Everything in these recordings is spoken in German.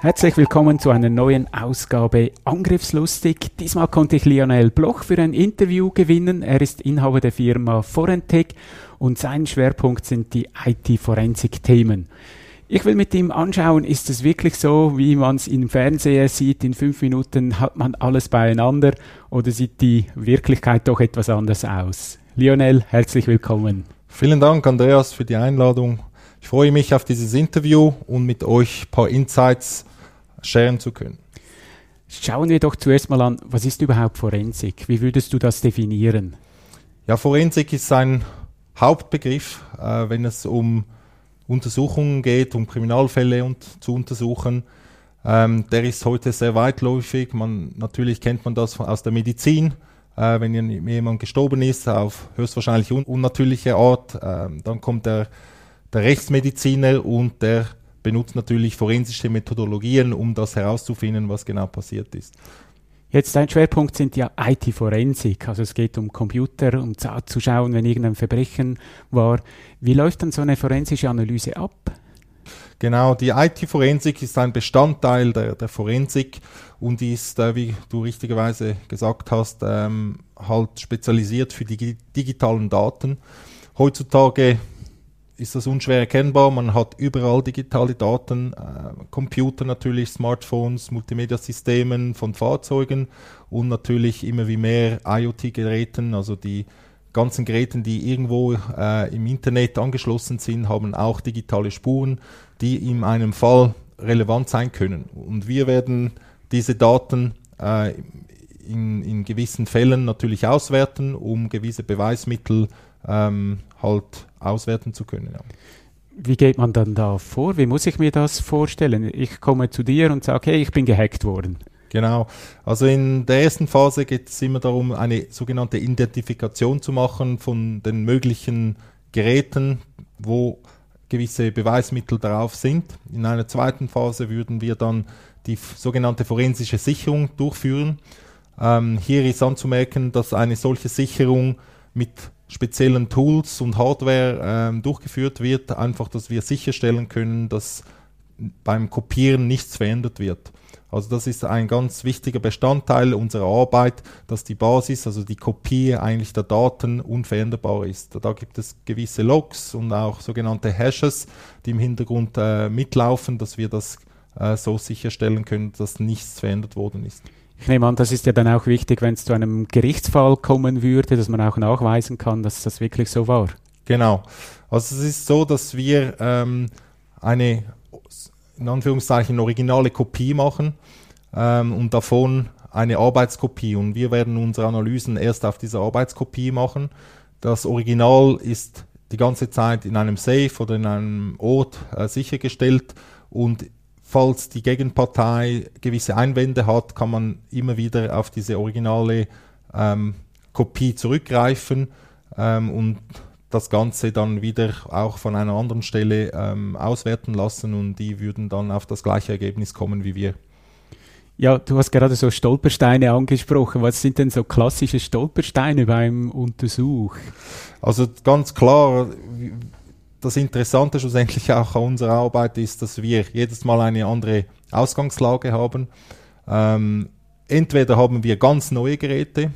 Herzlich willkommen zu einer neuen Ausgabe Angriffslustig. Diesmal konnte ich Lionel Bloch für ein Interview gewinnen. Er ist Inhaber der Firma Forentec und sein Schwerpunkt sind die IT-Forensik-Themen. Ich will mit ihm anschauen, ist es wirklich so, wie man es im Fernseher sieht, in fünf Minuten hat man alles beieinander oder sieht die Wirklichkeit doch etwas anders aus? Lionel, herzlich willkommen. Vielen Dank, Andreas, für die Einladung. Ich freue mich auf dieses Interview und mit euch ein paar Insights scheren zu können. Schauen wir doch zuerst mal an, was ist überhaupt Forensik? Wie würdest du das definieren? Ja, Forensik ist ein Hauptbegriff, äh, wenn es um Untersuchungen geht, um Kriminalfälle und, zu untersuchen. Ähm, der ist heute sehr weitläufig. Man, natürlich kennt man das aus der Medizin. Äh, wenn jemand gestorben ist, auf höchstwahrscheinlich un unnatürliche Art, äh, dann kommt der, der Rechtsmediziner und der benutzt natürlich forensische Methodologien, um das herauszufinden, was genau passiert ist. Jetzt dein Schwerpunkt sind ja IT-Forensik, also es geht um Computer, um zu schauen, wenn irgendein Verbrechen war. Wie läuft dann so eine forensische Analyse ab? Genau, die IT-Forensik ist ein Bestandteil der, der Forensik und ist, äh, wie du richtigerweise gesagt hast, ähm, halt spezialisiert für die digitalen Daten. Heutzutage ist das unschwer erkennbar. Man hat überall digitale Daten, äh, Computer natürlich, Smartphones, Multimedia-Systemen von Fahrzeugen und natürlich immer wie mehr IoT-Geräten, also die ganzen Geräte, die irgendwo äh, im Internet angeschlossen sind, haben auch digitale Spuren, die in einem Fall relevant sein können. Und wir werden diese Daten äh, in, in gewissen Fällen natürlich auswerten, um gewisse Beweismittel ähm, halt auswerten zu können. Ja. Wie geht man dann da vor? Wie muss ich mir das vorstellen? Ich komme zu dir und sage, hey, ich bin gehackt worden. Genau. Also in der ersten Phase geht es immer darum, eine sogenannte Identifikation zu machen von den möglichen Geräten, wo gewisse Beweismittel darauf sind. In einer zweiten Phase würden wir dann die sogenannte forensische Sicherung durchführen. Ähm, hier ist anzumerken, dass eine solche Sicherung mit speziellen Tools und Hardware ähm, durchgeführt wird, einfach, dass wir sicherstellen können, dass beim Kopieren nichts verändert wird. Also das ist ein ganz wichtiger Bestandteil unserer Arbeit, dass die Basis, also die Kopie eigentlich der Daten unveränderbar ist. Da gibt es gewisse Logs und auch sogenannte Hashes, die im Hintergrund äh, mitlaufen, dass wir das äh, so sicherstellen können, dass nichts verändert worden ist. Ich nehme an, das ist ja dann auch wichtig, wenn es zu einem Gerichtsfall kommen würde, dass man auch nachweisen kann, dass das wirklich so war. Genau. Also es ist so, dass wir ähm, eine, in Anführungszeichen, originale Kopie machen ähm, und davon eine Arbeitskopie. Und wir werden unsere Analysen erst auf dieser Arbeitskopie machen. Das Original ist die ganze Zeit in einem Safe oder in einem Ort äh, sichergestellt und falls die Gegenpartei gewisse Einwände hat, kann man immer wieder auf diese originale ähm, Kopie zurückgreifen ähm, und das Ganze dann wieder auch von einer anderen Stelle ähm, auswerten lassen und die würden dann auf das gleiche Ergebnis kommen wie wir. Ja, du hast gerade so Stolpersteine angesprochen. Was sind denn so klassische Stolpersteine beim Untersuch? Also ganz klar, das Interessante schlussendlich auch an unserer Arbeit ist, dass wir jedes Mal eine andere Ausgangslage haben. Ähm, entweder haben wir ganz neue Geräte,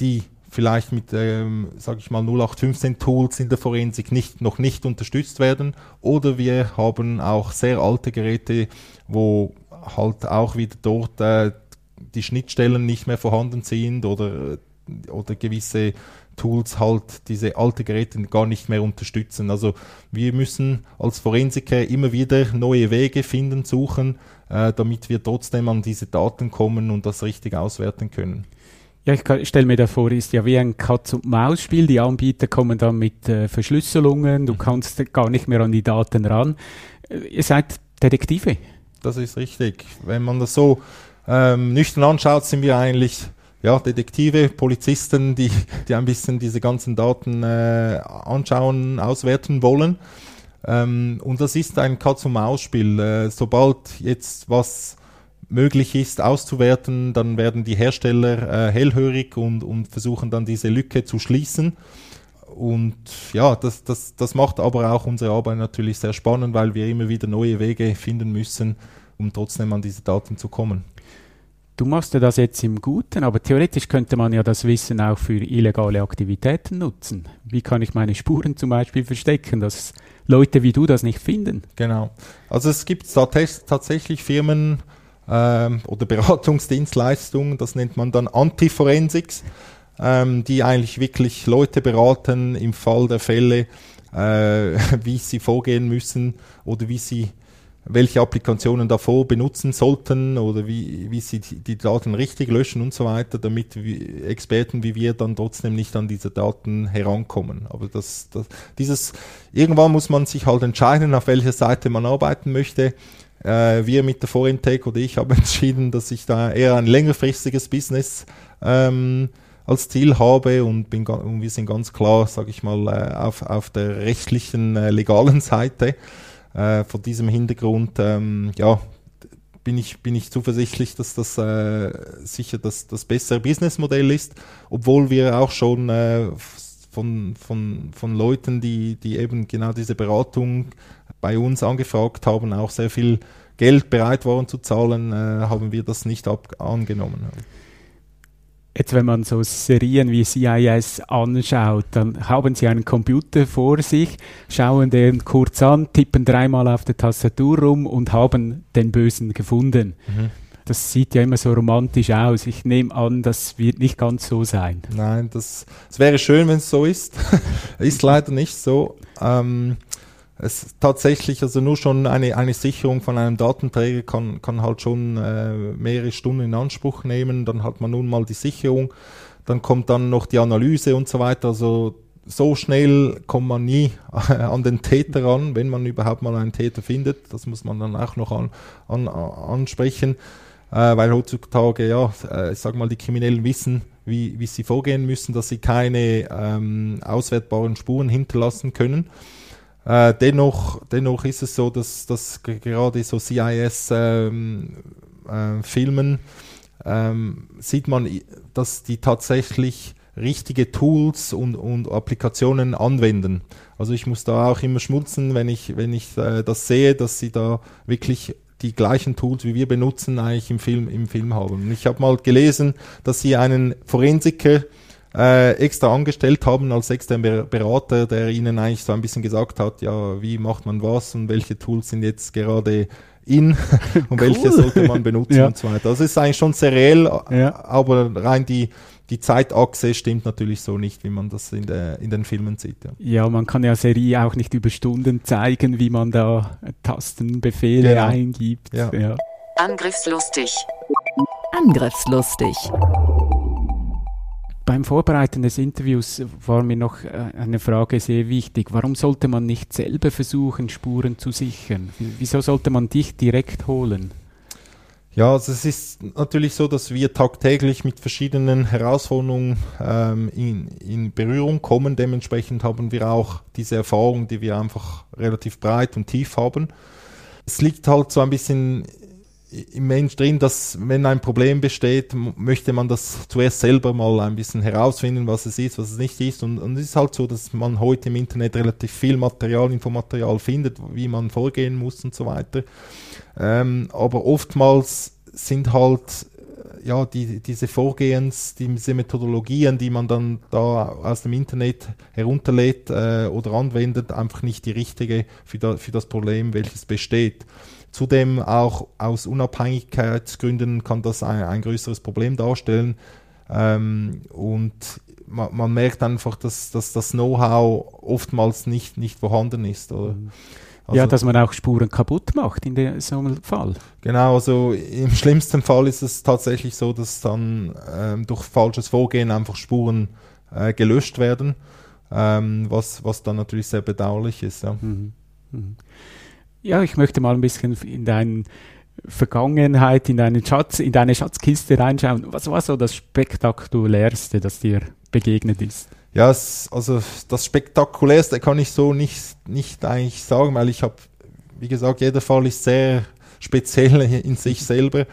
die vielleicht mit, ähm, sage ich mal, 0815 Tools in der Forensik nicht, noch nicht unterstützt werden, oder wir haben auch sehr alte Geräte, wo halt auch wieder dort äh, die Schnittstellen nicht mehr vorhanden sind oder, oder gewisse Tools halt diese alte Geräte gar nicht mehr unterstützen. Also wir müssen als Forensiker immer wieder neue Wege finden, suchen, äh, damit wir trotzdem an diese Daten kommen und das richtig auswerten können. Ja, ich stelle mir da vor, ist ja wie ein Katz-und-Maus-Spiel. Die Anbieter kommen dann mit äh, Verschlüsselungen, du mhm. kannst gar nicht mehr an die Daten ran. Äh, ihr seid Detektive. Das ist richtig. Wenn man das so ähm, nüchtern anschaut, sind wir eigentlich ja, Detektive, Polizisten, die, die ein bisschen diese ganzen Daten äh, anschauen, auswerten wollen. Ähm, und das ist ein Katz-und-Maus-Spiel. Äh, sobald jetzt was möglich ist auszuwerten, dann werden die Hersteller äh, hellhörig und, und versuchen dann diese Lücke zu schließen. Und ja, das, das, das macht aber auch unsere Arbeit natürlich sehr spannend, weil wir immer wieder neue Wege finden müssen, um trotzdem an diese Daten zu kommen. Du machst ja das jetzt im Guten, aber theoretisch könnte man ja das Wissen auch für illegale Aktivitäten nutzen. Wie kann ich meine Spuren zum Beispiel verstecken, dass Leute wie du das nicht finden? Genau. Also es gibt tatsächlich Firmen ähm, oder Beratungsdienstleistungen, das nennt man dann Antiforensics, ähm, die eigentlich wirklich Leute beraten im Fall der Fälle, äh, wie sie vorgehen müssen oder wie sie welche Applikationen davor benutzen sollten oder wie, wie sie die Daten richtig löschen und so weiter, damit Experten wie wir dann trotzdem nicht an diese Daten herankommen. Aber das, das, dieses, irgendwann muss man sich halt entscheiden, auf welcher Seite man arbeiten möchte. Äh, wir mit der Forintech oder ich haben entschieden, dass ich da eher ein längerfristiges Business ähm, als Ziel habe und, bin, und wir sind ganz klar, sage ich mal, äh, auf, auf der rechtlichen, äh, legalen Seite. Äh, vor diesem Hintergrund, ähm, ja, bin ich, bin ich zuversichtlich, dass das äh, sicher das, das bessere Businessmodell ist, obwohl wir auch schon äh, von, von, von Leuten, die, die eben genau diese Beratung bei uns angefragt haben, auch sehr viel Geld bereit waren zu zahlen, äh, haben wir das nicht ab angenommen. Jetzt, wenn man so Serien wie CIS anschaut, dann haben sie einen Computer vor sich, schauen den kurz an, tippen dreimal auf der Tastatur rum und haben den Bösen gefunden. Mhm. Das sieht ja immer so romantisch aus. Ich nehme an, das wird nicht ganz so sein. Nein, das, das wäre schön, wenn es so ist. ist leider nicht so. Ähm, es tatsächlich, also nur schon eine, eine Sicherung von einem Datenträger kann, kann halt schon äh, mehrere Stunden in Anspruch nehmen. Dann hat man nun mal die Sicherung, dann kommt dann noch die Analyse und so weiter. Also so schnell kommt man nie an den Täter ran, wenn man überhaupt mal einen Täter findet. Das muss man dann auch noch an, an, ansprechen, äh, weil heutzutage, ja, äh, ich sag mal, die Kriminellen wissen, wie, wie sie vorgehen müssen, dass sie keine ähm, auswertbaren Spuren hinterlassen können. Äh, dennoch, dennoch ist es so, dass, dass gerade so CIS-Filmen ähm, äh, ähm, sieht man, dass die tatsächlich richtige Tools und, und Applikationen anwenden. Also ich muss da auch immer schmutzen, wenn ich, wenn ich äh, das sehe, dass sie da wirklich die gleichen Tools wie wir benutzen eigentlich im Film, im Film haben. Und ich habe mal gelesen, dass sie einen Forensiker äh, extra angestellt haben als externer Berater, der ihnen eigentlich so ein bisschen gesagt hat, ja, wie macht man was und welche Tools sind jetzt gerade in und cool. welche sollte man benutzen ja. und so weiter. Das ist eigentlich schon sehr reell, ja. aber rein die, die Zeitachse stimmt natürlich so nicht, wie man das in, der, in den Filmen sieht. Ja. ja, man kann ja Serie auch nicht über Stunden zeigen, wie man da Tastenbefehle genau. eingibt. Ja. ja. Angriffslustig. Angriffslustig. Beim Vorbereiten des Interviews war mir noch äh, eine Frage sehr wichtig. Warum sollte man nicht selber versuchen, Spuren zu sichern? Wieso sollte man dich direkt holen? Ja, also es ist natürlich so, dass wir tagtäglich mit verschiedenen Herausforderungen ähm, in, in Berührung kommen. Dementsprechend haben wir auch diese Erfahrung, die wir einfach relativ breit und tief haben. Es liegt halt so ein bisschen im Mensch drin, dass wenn ein Problem besteht, möchte man das zuerst selber mal ein bisschen herausfinden, was es ist, was es nicht ist. Und, und es ist halt so, dass man heute im Internet relativ viel Material, Infomaterial findet, wie man vorgehen muss und so weiter. Ähm, aber oftmals sind halt ja, die, diese Vorgehens, diese Methodologien, die man dann da aus dem Internet herunterlädt äh, oder anwendet, einfach nicht die richtige für, da, für das Problem, welches besteht. Zudem auch aus Unabhängigkeitsgründen kann das ein, ein größeres Problem darstellen. Ähm, und man, man, merkt einfach, dass, dass das Know-how oftmals nicht, nicht vorhanden ist. Oder? Mhm. Also, ja, dass man auch Spuren kaputt macht in so einem Fall. Genau, also im schlimmsten Fall ist es tatsächlich so, dass dann ähm, durch falsches Vorgehen einfach Spuren äh, gelöscht werden, ähm, was, was dann natürlich sehr bedauerlich ist. Ja. Mhm. Mhm. Ja, ich möchte mal ein bisschen in deine Vergangenheit, in deinen Schatz, in deine Schatzkiste reinschauen. Was war so das Spektakulärste, das dir begegnet ist? Ja, es, also das Spektakulärste kann ich so nicht, nicht eigentlich sagen, weil ich habe, wie gesagt, jeder Fall ist sehr speziell in sich selber.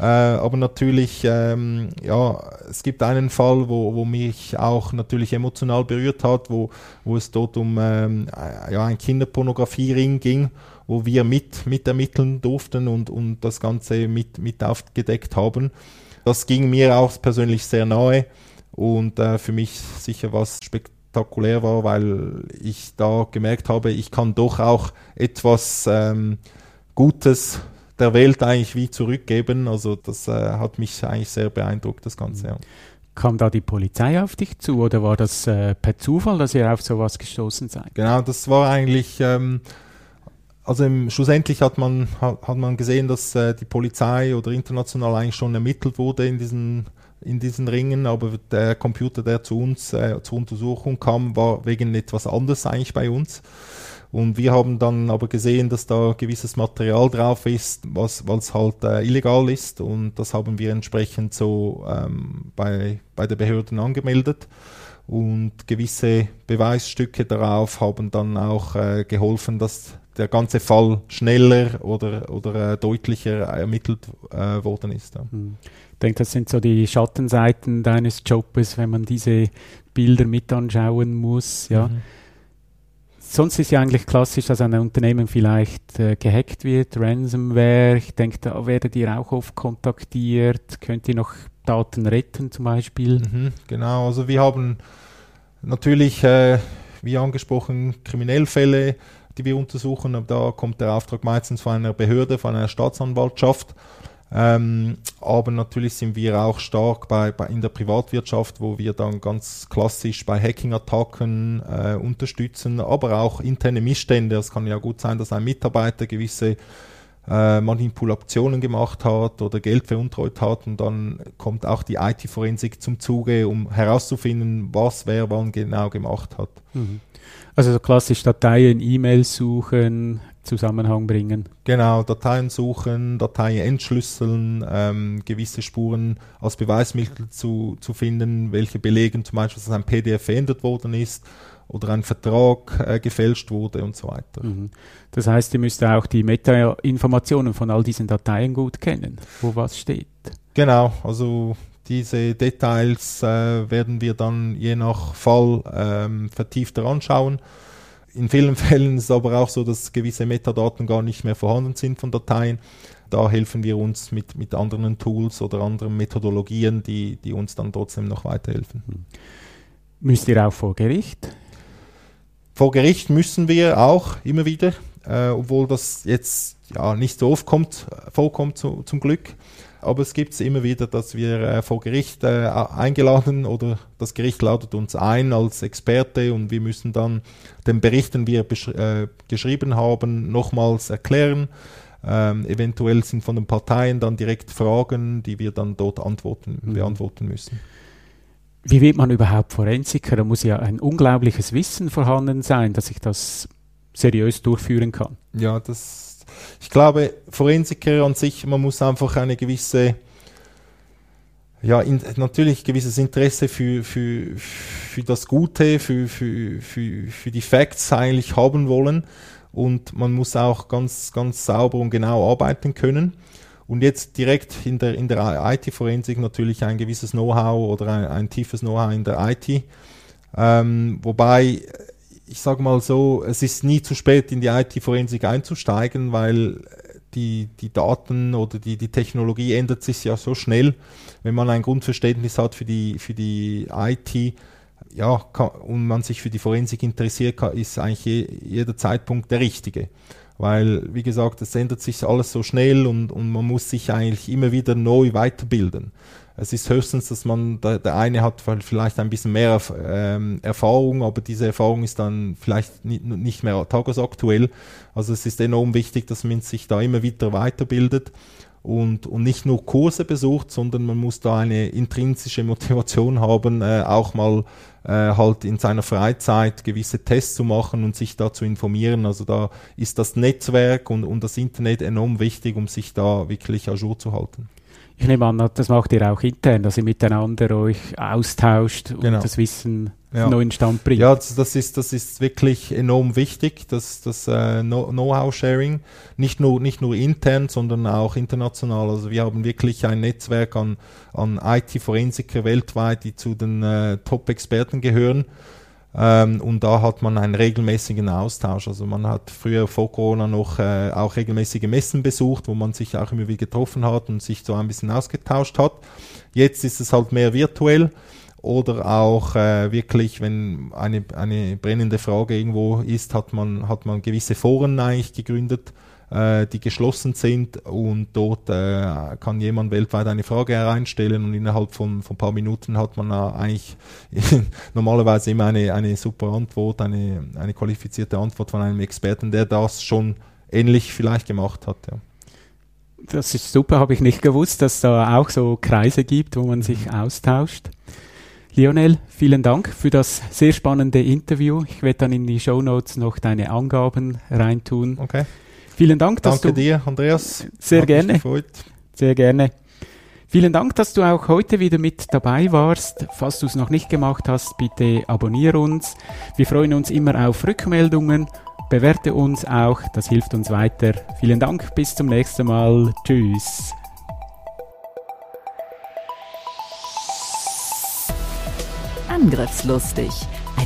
Äh, aber natürlich, ähm, ja, es gibt einen Fall, wo, wo mich auch natürlich emotional berührt hat, wo, wo es dort um ähm, ja, ein Kinderpornografiering ging, wo wir mit, mit ermitteln durften und, und das Ganze mit, mit aufgedeckt haben. Das ging mir auch persönlich sehr nahe und äh, für mich sicher was spektakulär war, weil ich da gemerkt habe, ich kann doch auch etwas ähm, Gutes der Welt eigentlich wie zurückgeben. Also das äh, hat mich eigentlich sehr beeindruckt, das Ganze. Ja. Kam da die Polizei auf dich zu oder war das äh, per Zufall, dass ihr auf sowas gestoßen seid? Genau, das war eigentlich, ähm, also im, schlussendlich hat man, hat, hat man gesehen, dass äh, die Polizei oder international eigentlich schon ermittelt wurde in diesen in diesen Ringen, aber der Computer, der zu uns äh, zur Untersuchung kam, war wegen etwas anderes eigentlich bei uns. Und wir haben dann aber gesehen, dass da gewisses Material drauf ist, was was halt äh, illegal ist. Und das haben wir entsprechend so ähm, bei, bei der Behörden angemeldet. Und gewisse Beweisstücke darauf haben dann auch äh, geholfen, dass der ganze Fall schneller oder, oder äh, deutlicher ermittelt äh, worden ist. Ja. Hm denke, das sind so die Schattenseiten deines Jobs, wenn man diese Bilder mit anschauen muss. Ja. Mhm. Sonst ist ja eigentlich klassisch, dass ein Unternehmen vielleicht äh, gehackt wird, Ransomware. Ich denke, da werdet ihr auch oft kontaktiert. Könnt ihr noch Daten retten zum Beispiel? Mhm, genau, also wir haben natürlich, äh, wie angesprochen, Kriminellfälle, die wir untersuchen. Da kommt der Auftrag meistens von einer Behörde, von einer Staatsanwaltschaft. Ähm, aber natürlich sind wir auch stark bei, bei, in der Privatwirtschaft, wo wir dann ganz klassisch bei Hacking-Attacken äh, unterstützen, aber auch interne Missstände. Es kann ja gut sein, dass ein Mitarbeiter gewisse äh, Manipulationen gemacht hat oder Geld veruntreut hat und dann kommt auch die IT-Forensik zum Zuge, um herauszufinden, was wer wann genau gemacht hat. Mhm. Also so klassisch Dateien, E-Mails suchen, Zusammenhang bringen. Genau, Dateien suchen, Dateien entschlüsseln, ähm, gewisse Spuren als Beweismittel zu, zu finden, welche belegen zum Beispiel, dass ein PDF verändert worden ist oder ein Vertrag äh, gefälscht wurde und so weiter. Mhm. Das heißt, ihr müsst auch die Meta-Informationen von all diesen Dateien gut kennen, wo was steht. Genau, also diese Details äh, werden wir dann je nach Fall ähm, vertiefter anschauen in vielen Fällen ist es aber auch so, dass gewisse Metadaten gar nicht mehr vorhanden sind von Dateien. Da helfen wir uns mit, mit anderen Tools oder anderen Methodologien, die, die uns dann trotzdem noch weiterhelfen. Hm. Müsst ihr auch vor Gericht? Vor Gericht müssen wir auch immer wieder, äh, obwohl das jetzt ja, nicht so oft kommt, vorkommt zu, zum Glück. Aber es gibt es immer wieder, dass wir äh, vor Gericht äh, eingeladen oder das Gericht ladet uns ein als Experte und wir müssen dann den Bericht, den wir äh, geschrieben haben, nochmals erklären. Ähm, eventuell sind von den Parteien dann direkt Fragen, die wir dann dort antworten, mhm. beantworten müssen. Wie wird man überhaupt Forensiker? Da muss ja ein unglaubliches Wissen vorhanden sein, dass ich das seriös durchführen kann. Ja, das ich glaube, Forensiker an sich, man muss einfach eine gewisse, ja, in, natürlich gewisses Interesse für, für, für das Gute, für, für, für, für die Facts eigentlich haben wollen. Und man muss auch ganz, ganz sauber und genau arbeiten können. Und jetzt direkt in der, in der IT-Forensik natürlich ein gewisses Know-how oder ein, ein tiefes Know-how in der IT. Ähm, wobei ich sage mal so, es ist nie zu spät, in die IT-Forensik einzusteigen, weil die, die Daten oder die, die Technologie ändert sich ja so schnell. Wenn man ein Grundverständnis hat für die, für die IT, ja, kann, und man sich für die Forensik interessiert, kann, ist eigentlich je, jeder Zeitpunkt der richtige. weil, wie gesagt, es ändert sich alles so schnell und, und man muss sich eigentlich immer wieder neu weiterbilden. Es ist höchstens, dass man, der, der eine hat vielleicht ein bisschen mehr ähm, Erfahrung, aber diese Erfahrung ist dann vielleicht nicht, nicht mehr tagesaktuell. Also es ist enorm wichtig, dass man sich da immer wieder weiterbildet und, und nicht nur Kurse besucht, sondern man muss da eine intrinsische Motivation haben, äh, auch mal halt in seiner Freizeit gewisse Tests zu machen und sich da zu informieren. Also da ist das Netzwerk und, und das Internet enorm wichtig, um sich da wirklich à zu halten. Ich nehme an, das macht ihr auch intern, dass ihr miteinander euch austauscht und Genau. das Wissen Ja. neuen Stand bringt. Ja, das ist, das ist wirklich enorm wichtig, das, das äh, Know- Know-how-Sharing, nicht nur, nicht nur intern, sondern auch international. Also wir haben wirklich ein Netzwerk an, an IT-Forensiker weltweit, die zu den äh, Top-Experten gehören. Ähm, und da hat man einen regelmäßigen Austausch. Also man hat früher vor Corona noch äh, auch regelmäßige Messen besucht, wo man sich auch immer wieder getroffen hat und sich so ein bisschen ausgetauscht hat. Jetzt ist es halt mehr virtuell oder auch äh, wirklich, wenn eine, eine brennende Frage irgendwo ist, hat man, hat man gewisse Foren eigentlich gegründet, äh, die geschlossen sind und dort äh, kann jemand weltweit eine Frage hereinstellen und innerhalb von, von ein paar Minuten hat man äh, eigentlich normalerweise immer eine, eine super Antwort, eine, eine qualifizierte Antwort von einem Experten, der das schon ähnlich vielleicht gemacht hat. Ja. Das ist super, habe ich nicht gewusst, dass da auch so Kreise gibt, wo man sich austauscht. Lionel, vielen Dank für das sehr spannende Interview. Ich werde dann in die Show Notes noch deine Angaben reintun. Okay. Vielen Dank, dass Danke du dir, Andreas. Sehr Hat gerne. gefreut. Sehr gerne. Vielen Dank, dass du auch heute wieder mit dabei warst. Falls du es noch nicht gemacht hast, bitte abonniere uns. Wir freuen uns immer auf Rückmeldungen. Bewerte uns auch, das hilft uns weiter. Vielen Dank, bis zum nächsten Mal. Tschüss. Angriffslustig.